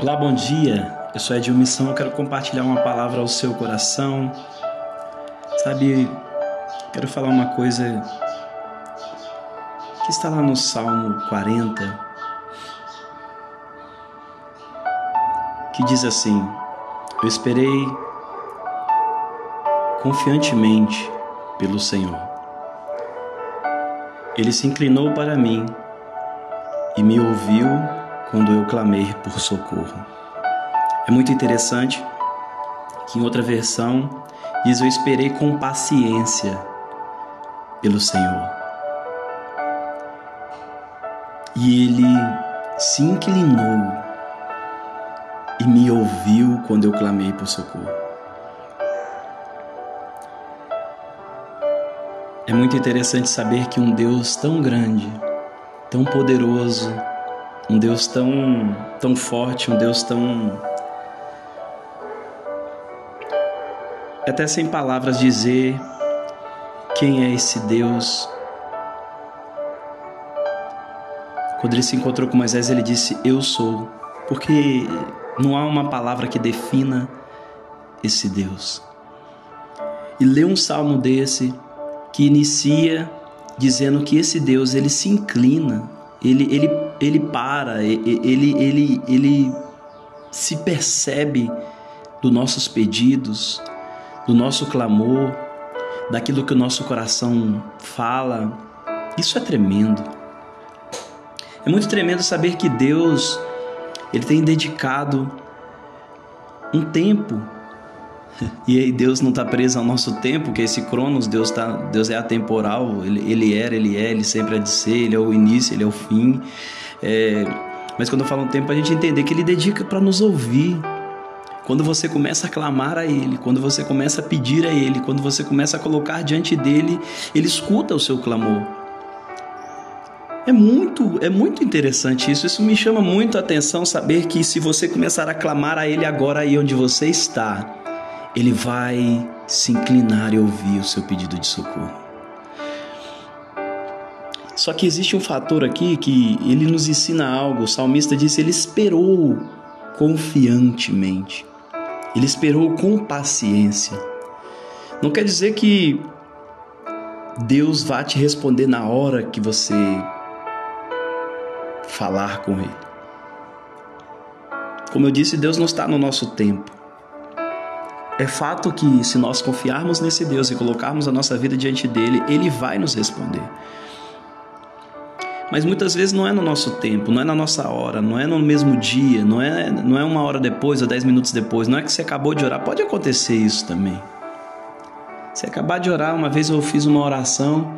Olá, bom dia. Eu sou Edil Missão, eu quero compartilhar uma palavra ao seu coração. Sabe, quero falar uma coisa que está lá no Salmo 40, que diz assim: Eu esperei confiantemente pelo Senhor. Ele se inclinou para mim e me ouviu quando eu clamei por socorro. É muito interessante que em outra versão diz: Eu esperei com paciência pelo Senhor. E ele se inclinou e me ouviu quando eu clamei por socorro. É muito interessante saber que um Deus tão grande, tão poderoso, um Deus tão, tão forte, um Deus tão. Até sem palavras dizer quem é esse Deus. Quando ele se encontrou com Moisés, ele disse: Eu sou, porque não há uma palavra que defina esse Deus. E ler um salmo desse que inicia dizendo que esse Deus ele se inclina, ele, ele ele para, ele, ele, ele se percebe dos nossos pedidos, do nosso clamor, daquilo que o nosso coração fala. Isso é tremendo. É muito tremendo saber que Deus ele tem dedicado um tempo e aí Deus não está preso ao nosso tempo, que é esse Cronos, Deus, tá, Deus é atemporal, ele, ele era, ele é, ele sempre há de ser, ele é o início, ele é o fim. É, mas quando eu falo um tempo, a gente entender que ele dedica para nos ouvir. Quando você começa a clamar a Ele, quando você começa a pedir a Ele, quando você começa a colocar diante dele, Ele escuta o seu clamor. É muito, é muito interessante isso. Isso me chama muito a atenção saber que se você começar a clamar a Ele agora aí onde você está, Ele vai se inclinar e ouvir o seu pedido de socorro. Só que existe um fator aqui que ele nos ensina algo. O salmista disse: ele esperou confiantemente, ele esperou com paciência. Não quer dizer que Deus vá te responder na hora que você falar com Ele. Como eu disse, Deus não está no nosso tempo. É fato que se nós confiarmos nesse Deus e colocarmos a nossa vida diante dele, Ele vai nos responder. Mas muitas vezes não é no nosso tempo, não é na nossa hora, não é no mesmo dia, não é, não é uma hora depois ou dez minutos depois, não é que você acabou de orar. Pode acontecer isso também. Você acabar de orar, uma vez eu fiz uma oração,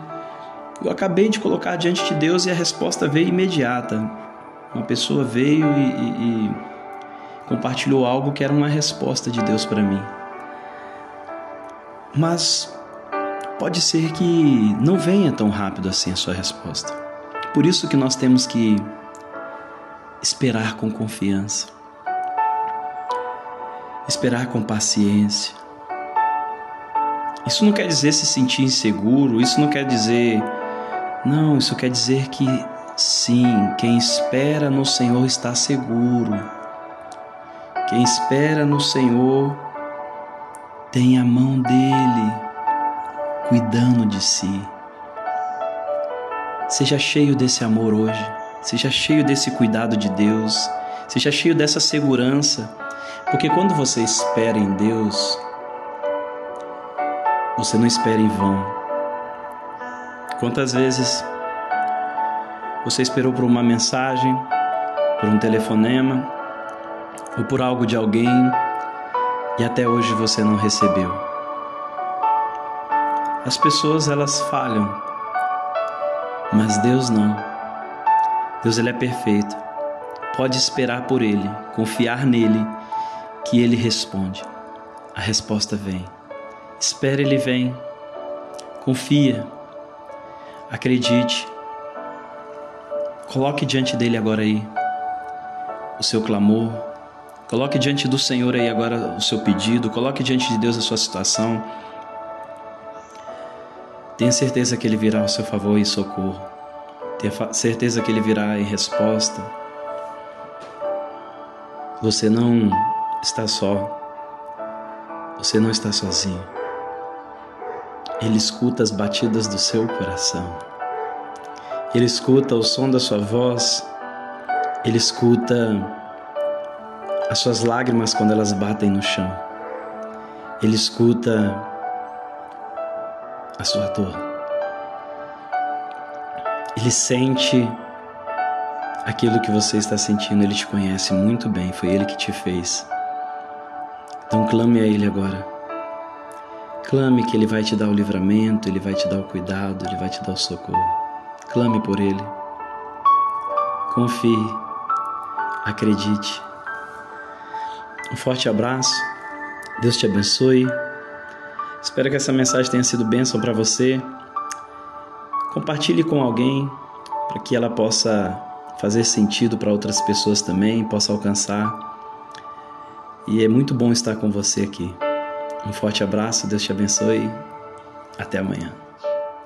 eu acabei de colocar diante de Deus e a resposta veio imediata. Uma pessoa veio e, e, e compartilhou algo que era uma resposta de Deus para mim. Mas pode ser que não venha tão rápido assim a sua resposta. Por isso que nós temos que esperar com confiança, esperar com paciência. Isso não quer dizer se sentir inseguro, isso não quer dizer. Não, isso quer dizer que sim, quem espera no Senhor está seguro. Quem espera no Senhor tem a mão dele cuidando de si. Seja cheio desse amor hoje, seja cheio desse cuidado de Deus, seja cheio dessa segurança, porque quando você espera em Deus, você não espera em vão. Quantas vezes você esperou por uma mensagem, por um telefonema ou por algo de alguém e até hoje você não recebeu? As pessoas elas falham mas Deus não. Deus ele é perfeito. Pode esperar por ele, confiar nele, que ele responde. A resposta vem. Espere ele vem. Confia. Acredite. Coloque diante dele agora aí o seu clamor. Coloque diante do Senhor aí agora o seu pedido. Coloque diante de Deus a sua situação. Tenha certeza que Ele virá ao seu favor e socorro. Tenha certeza que Ele virá em resposta. Você não está só. Você não está sozinho. Ele escuta as batidas do seu coração. Ele escuta o som da sua voz. Ele escuta as suas lágrimas quando elas batem no chão. Ele escuta a sua dor. Ele sente aquilo que você está sentindo, ele te conhece muito bem, foi ele que te fez. Então clame a ele agora. Clame que ele vai te dar o livramento, ele vai te dar o cuidado, ele vai te dar o socorro. Clame por ele. Confie. Acredite. Um forte abraço. Deus te abençoe. Espero que essa mensagem tenha sido bênção para você. Compartilhe com alguém para que ela possa fazer sentido para outras pessoas também, possa alcançar. E é muito bom estar com você aqui. Um forte abraço, Deus te abençoe. Até amanhã.